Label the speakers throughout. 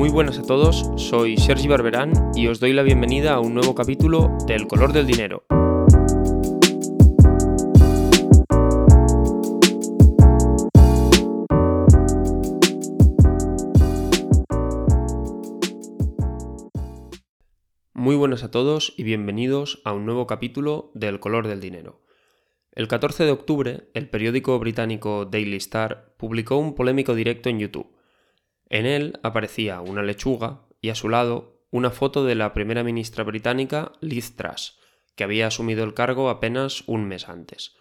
Speaker 1: Muy buenas a todos, soy Sergi Barberán y os doy la bienvenida a un nuevo capítulo de El color del dinero. Muy buenas a todos y bienvenidos a un nuevo capítulo de El color del dinero. El 14 de octubre, el periódico británico Daily Star publicó un polémico directo en YouTube. En él aparecía una lechuga y a su lado una foto de la primera ministra británica Liz Truss, que había asumido el cargo apenas un mes antes.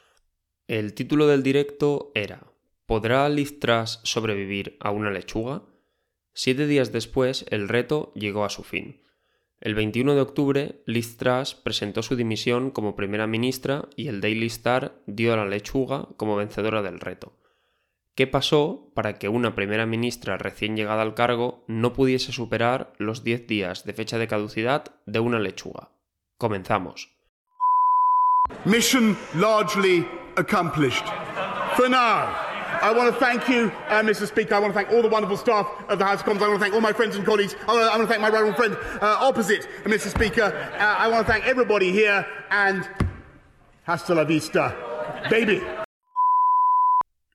Speaker 1: El título del directo era ¿Podrá Liz Truss sobrevivir a una lechuga? Siete días después, el reto llegó a su fin. El 21 de octubre, Liz Truss presentó su dimisión como primera ministra y el Daily Star dio a la lechuga como vencedora del reto. ¿Qué pasó para que una primera ministra recién llegada al cargo no pudiese superar los 10 días de fecha de caducidad de una lechuga? Comenzamos.
Speaker 2: Mission largely accomplished. For now. I want to thank you, uh, Mr. Speaker. I want to thank all the wonderful staff of the House of Commons. I want to thank all my friends and colleagues. I want to, I want to thank my right friend uh, opposite, Mr. Speaker. Uh, I want to thank everybody here and hasta la vista, baby.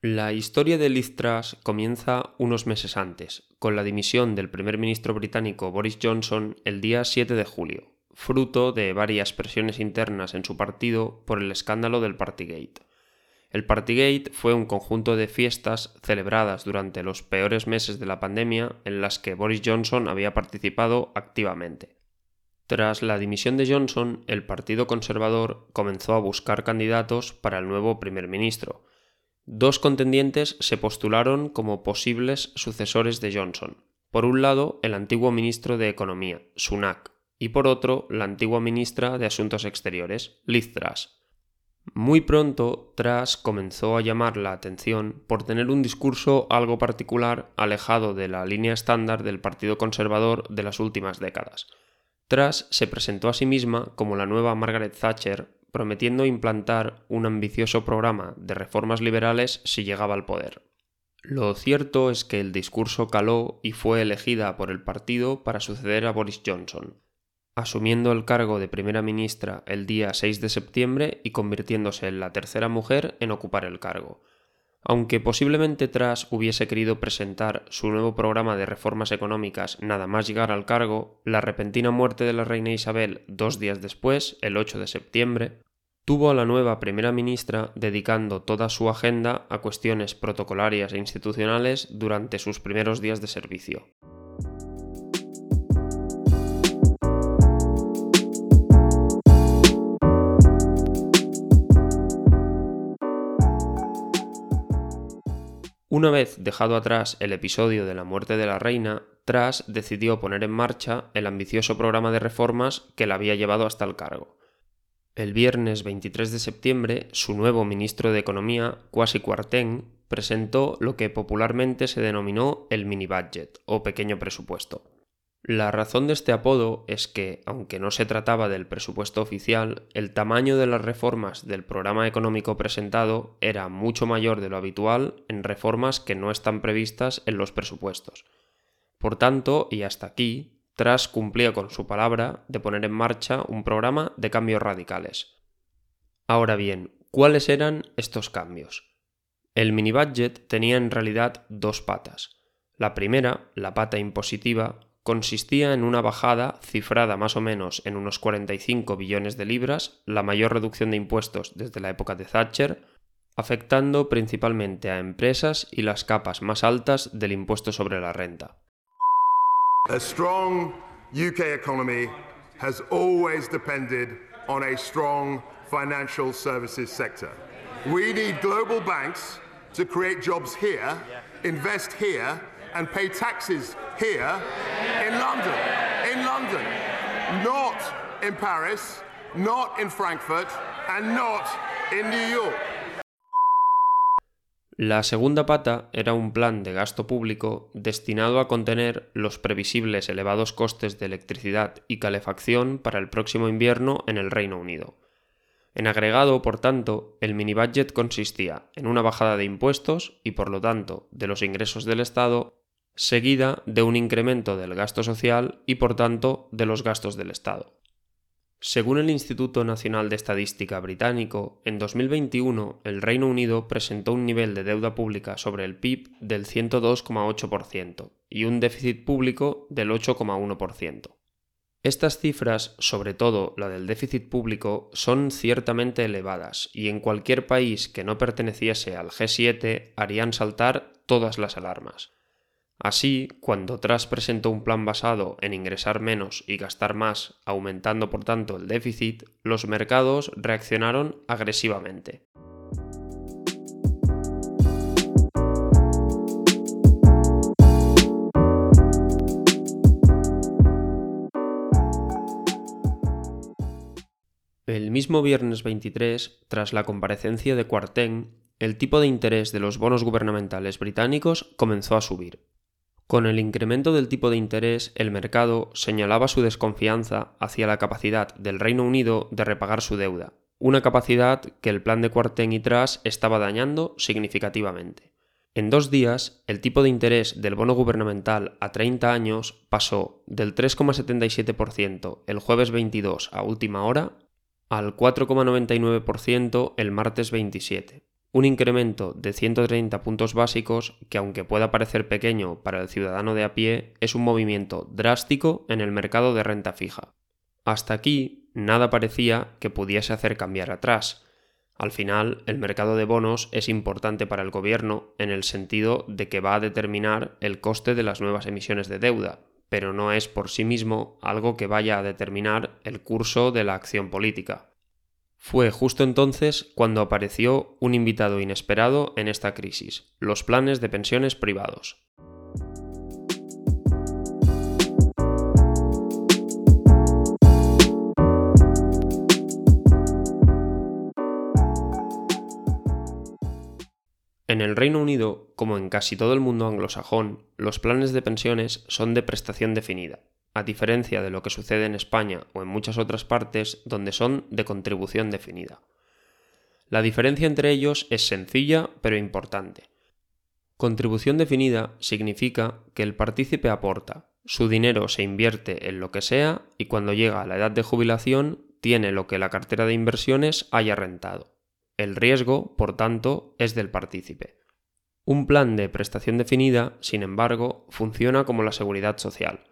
Speaker 1: La historia de Liz Truss comienza unos meses antes, con la dimisión del primer ministro británico Boris Johnson el día 7 de julio, fruto de varias presiones internas en su partido por el escándalo del Partygate. El Partygate fue un conjunto de fiestas celebradas durante los peores meses de la pandemia en las que Boris Johnson había participado activamente. Tras la dimisión de Johnson, el Partido Conservador comenzó a buscar candidatos para el nuevo primer ministro. Dos contendientes se postularon como posibles sucesores de Johnson. Por un lado, el antiguo ministro de Economía, Sunak, y por otro, la antigua ministra de Asuntos Exteriores, Liz Truss. Muy pronto, Truss comenzó a llamar la atención por tener un discurso algo particular alejado de la línea estándar del Partido Conservador de las últimas décadas. Truss se presentó a sí misma como la nueva Margaret Thatcher, prometiendo implantar un ambicioso programa de reformas liberales si llegaba al poder. Lo cierto es que el discurso caló y fue elegida por el partido para suceder a Boris Johnson asumiendo el cargo de primera ministra el día 6 de septiembre y convirtiéndose en la tercera mujer en ocupar el cargo. Aunque posiblemente Truss hubiese querido presentar su nuevo programa de reformas económicas nada más llegar al cargo, la repentina muerte de la reina Isabel dos días después, el 8 de septiembre, tuvo a la nueva primera ministra dedicando toda su agenda a cuestiones protocolarias e institucionales durante sus primeros días de servicio. Una vez dejado atrás el episodio de la muerte de la reina, Truss decidió poner en marcha el ambicioso programa de reformas que la había llevado hasta el cargo. El viernes 23 de septiembre, su nuevo ministro de Economía, Kwasi Kwarteng, presentó lo que popularmente se denominó el mini budget o pequeño presupuesto. La razón de este apodo es que, aunque no se trataba del presupuesto oficial, el tamaño de las reformas del programa económico presentado era mucho mayor de lo habitual en reformas que no están previstas en los presupuestos. Por tanto, y hasta aquí, Truss cumplía con su palabra de poner en marcha un programa de cambios radicales. Ahora bien, ¿cuáles eran estos cambios? El mini budget tenía en realidad dos patas. La primera, la pata impositiva, consistía en una bajada cifrada más o menos en unos 45 billones de libras, la mayor reducción de impuestos desde la época de Thatcher, afectando principalmente a empresas y las capas más altas del impuesto sobre la renta.
Speaker 3: A strong UK economy has always depended on a strong financial services sector. We need global banks to create jobs here, invest here and pay taxes here in London. In London. Not in Paris, not in Frankfurt, and not in New York.
Speaker 1: La segunda pata era un plan de gasto público destinado a contener los previsibles elevados costes de electricidad y calefacción para el próximo invierno en el Reino Unido. En agregado, por tanto, el mini budget consistía en una bajada de impuestos y, por lo tanto, de los ingresos del Estado seguida de un incremento del gasto social y por tanto de los gastos del Estado. Según el Instituto Nacional de Estadística británico, en 2021 el Reino Unido presentó un nivel de deuda pública sobre el PIB del 102,8% y un déficit público del 8,1%. Estas cifras, sobre todo la del déficit público, son ciertamente elevadas y en cualquier país que no perteneciese al G7 harían saltar todas las alarmas. Así, cuando Truss presentó un plan basado en ingresar menos y gastar más, aumentando por tanto el déficit, los mercados reaccionaron agresivamente. El mismo viernes 23, tras la comparecencia de Quarteng, el tipo de interés de los bonos gubernamentales británicos comenzó a subir. Con el incremento del tipo de interés, el mercado señalaba su desconfianza hacia la capacidad del Reino Unido de repagar su deuda, una capacidad que el plan de Cuartén y Tras estaba dañando significativamente. En dos días, el tipo de interés del bono gubernamental a 30 años pasó del 3,77% el jueves 22 a última hora al 4,99% el martes 27 un incremento de 130 puntos básicos que aunque pueda parecer pequeño para el ciudadano de a pie, es un movimiento drástico en el mercado de renta fija. Hasta aquí, nada parecía que pudiese hacer cambiar atrás. Al final, el mercado de bonos es importante para el gobierno en el sentido de que va a determinar el coste de las nuevas emisiones de deuda, pero no es por sí mismo algo que vaya a determinar el curso de la acción política. Fue justo entonces cuando apareció un invitado inesperado en esta crisis, los planes de pensiones privados. En el Reino Unido, como en casi todo el mundo anglosajón, los planes de pensiones son de prestación definida, a diferencia de lo que sucede en España o en muchas otras partes donde son de contribución definida. La diferencia entre ellos es sencilla pero importante. Contribución definida significa que el partícipe aporta, su dinero se invierte en lo que sea y cuando llega a la edad de jubilación tiene lo que la cartera de inversiones haya rentado. El riesgo, por tanto, es del partícipe. Un plan de prestación definida, sin embargo, funciona como la seguridad social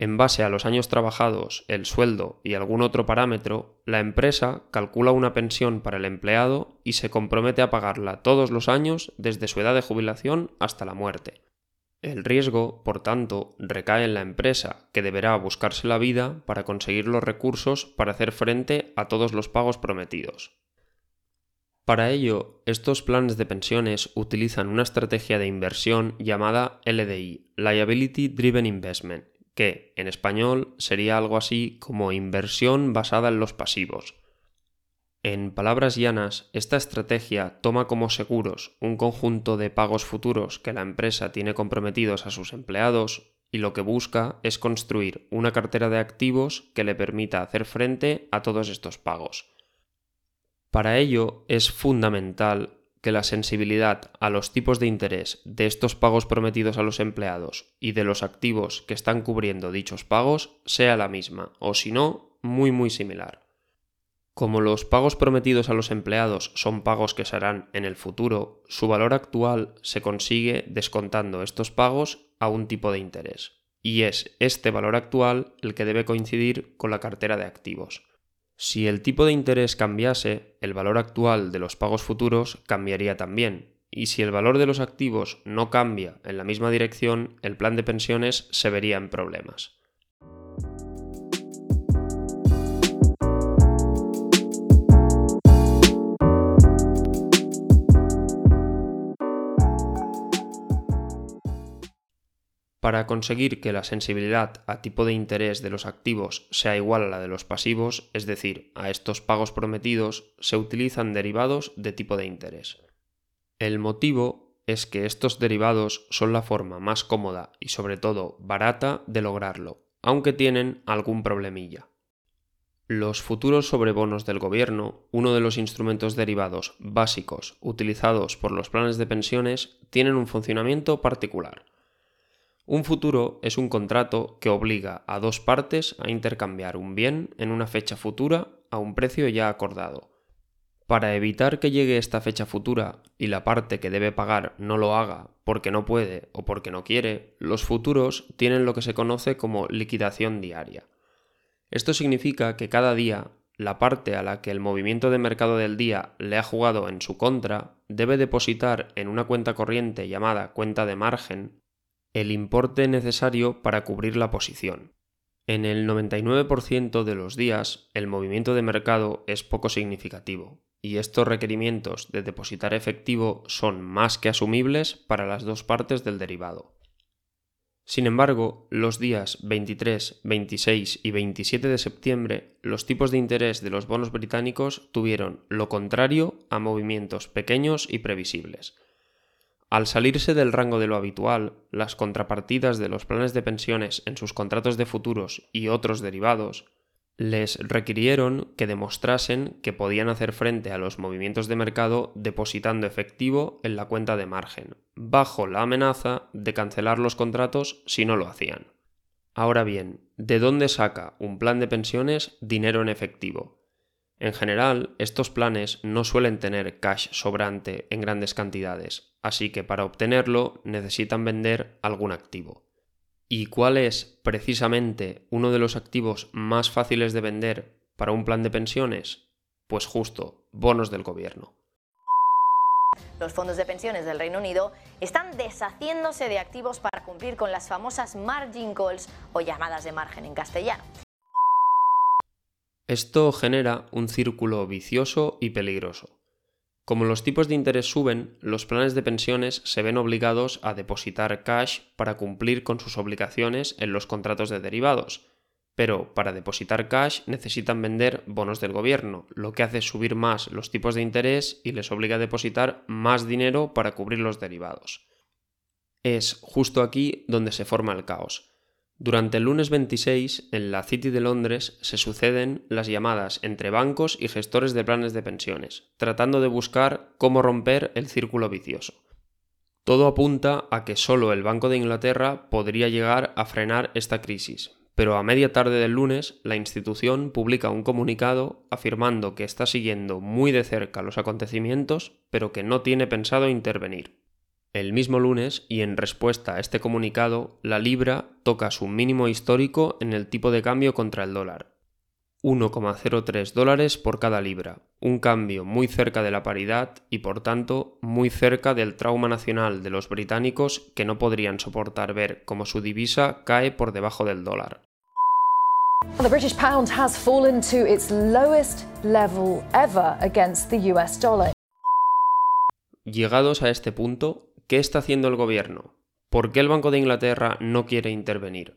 Speaker 1: en base a los años trabajados, el sueldo y algún otro parámetro, la empresa calcula una pensión para el empleado y se compromete a pagarla todos los años desde su edad de jubilación hasta la muerte. El riesgo, por tanto, recae en la empresa, que deberá buscarse la vida para conseguir los recursos para hacer frente a todos los pagos prometidos. Para ello, estos planes de pensiones utilizan una estrategia de inversión llamada LDI, Liability Driven Investment, que en español sería algo así como inversión basada en los pasivos. En palabras llanas, esta estrategia toma como seguros un conjunto de pagos futuros que la empresa tiene comprometidos a sus empleados y lo que busca es construir una cartera de activos que le permita hacer frente a todos estos pagos. Para ello es fundamental que la sensibilidad a los tipos de interés de estos pagos prometidos a los empleados y de los activos que están cubriendo dichos pagos sea la misma, o si no, muy muy similar. Como los pagos prometidos a los empleados son pagos que se harán en el futuro, su valor actual se consigue descontando estos pagos a un tipo de interés, y es este valor actual el que debe coincidir con la cartera de activos. Si el tipo de interés cambiase, el valor actual de los pagos futuros cambiaría también, y si el valor de los activos no cambia en la misma dirección, el plan de pensiones se vería en problemas. Para conseguir que la sensibilidad a tipo de interés de los activos sea igual a la de los pasivos, es decir, a estos pagos prometidos, se utilizan derivados de tipo de interés. El motivo es que estos derivados son la forma más cómoda y sobre todo barata de lograrlo, aunque tienen algún problemilla. Los futuros sobre bonos del gobierno, uno de los instrumentos derivados básicos utilizados por los planes de pensiones, tienen un funcionamiento particular. Un futuro es un contrato que obliga a dos partes a intercambiar un bien en una fecha futura a un precio ya acordado. Para evitar que llegue esta fecha futura y la parte que debe pagar no lo haga porque no puede o porque no quiere, los futuros tienen lo que se conoce como liquidación diaria. Esto significa que cada día la parte a la que el movimiento de mercado del día le ha jugado en su contra debe depositar en una cuenta corriente llamada cuenta de margen el importe necesario para cubrir la posición. En el 99% de los días el movimiento de mercado es poco significativo, y estos requerimientos de depositar efectivo son más que asumibles para las dos partes del derivado. Sin embargo, los días 23, 26 y 27 de septiembre, los tipos de interés de los bonos británicos tuvieron lo contrario a movimientos pequeños y previsibles. Al salirse del rango de lo habitual, las contrapartidas de los planes de pensiones en sus contratos de futuros y otros derivados les requirieron que demostrasen que podían hacer frente a los movimientos de mercado depositando efectivo en la cuenta de margen, bajo la amenaza de cancelar los contratos si no lo hacían. Ahora bien, ¿de dónde saca un plan de pensiones dinero en efectivo? En general, estos planes no suelen tener cash sobrante en grandes cantidades, así que para obtenerlo necesitan vender algún activo. ¿Y cuál es precisamente uno de los activos más fáciles de vender para un plan de pensiones? Pues justo, bonos del gobierno.
Speaker 4: Los fondos de pensiones del Reino Unido están deshaciéndose de activos para cumplir con las famosas margin calls o llamadas de margen en castellano.
Speaker 1: Esto genera un círculo vicioso y peligroso. Como los tipos de interés suben, los planes de pensiones se ven obligados a depositar cash para cumplir con sus obligaciones en los contratos de derivados. Pero para depositar cash necesitan vender bonos del gobierno, lo que hace subir más los tipos de interés y les obliga a depositar más dinero para cubrir los derivados. Es justo aquí donde se forma el caos. Durante el lunes 26, en la City de Londres se suceden las llamadas entre bancos y gestores de planes de pensiones, tratando de buscar cómo romper el círculo vicioso. Todo apunta a que solo el Banco de Inglaterra podría llegar a frenar esta crisis, pero a media tarde del lunes la institución publica un comunicado afirmando que está siguiendo muy de cerca los acontecimientos, pero que no tiene pensado intervenir. El mismo lunes, y en respuesta a este comunicado, la libra toca su mínimo histórico en el tipo de cambio contra el dólar. 1,03 dólares por cada libra, un cambio muy cerca de la paridad y por tanto muy cerca del trauma nacional de los británicos que no podrían soportar ver cómo su divisa cae por debajo del dólar.
Speaker 5: The British pound has fallen to its lowest level ever against the US dollar.
Speaker 1: Llegados a este punto, ¿Qué está haciendo el gobierno? ¿Por qué el Banco de Inglaterra no quiere intervenir?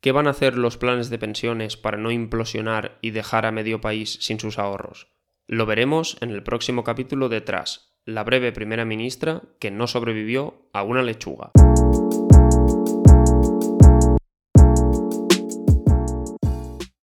Speaker 1: ¿Qué van a hacer los planes de pensiones para no implosionar y dejar a medio país sin sus ahorros? Lo veremos en el próximo capítulo de Tras, la breve primera ministra que no sobrevivió a una lechuga.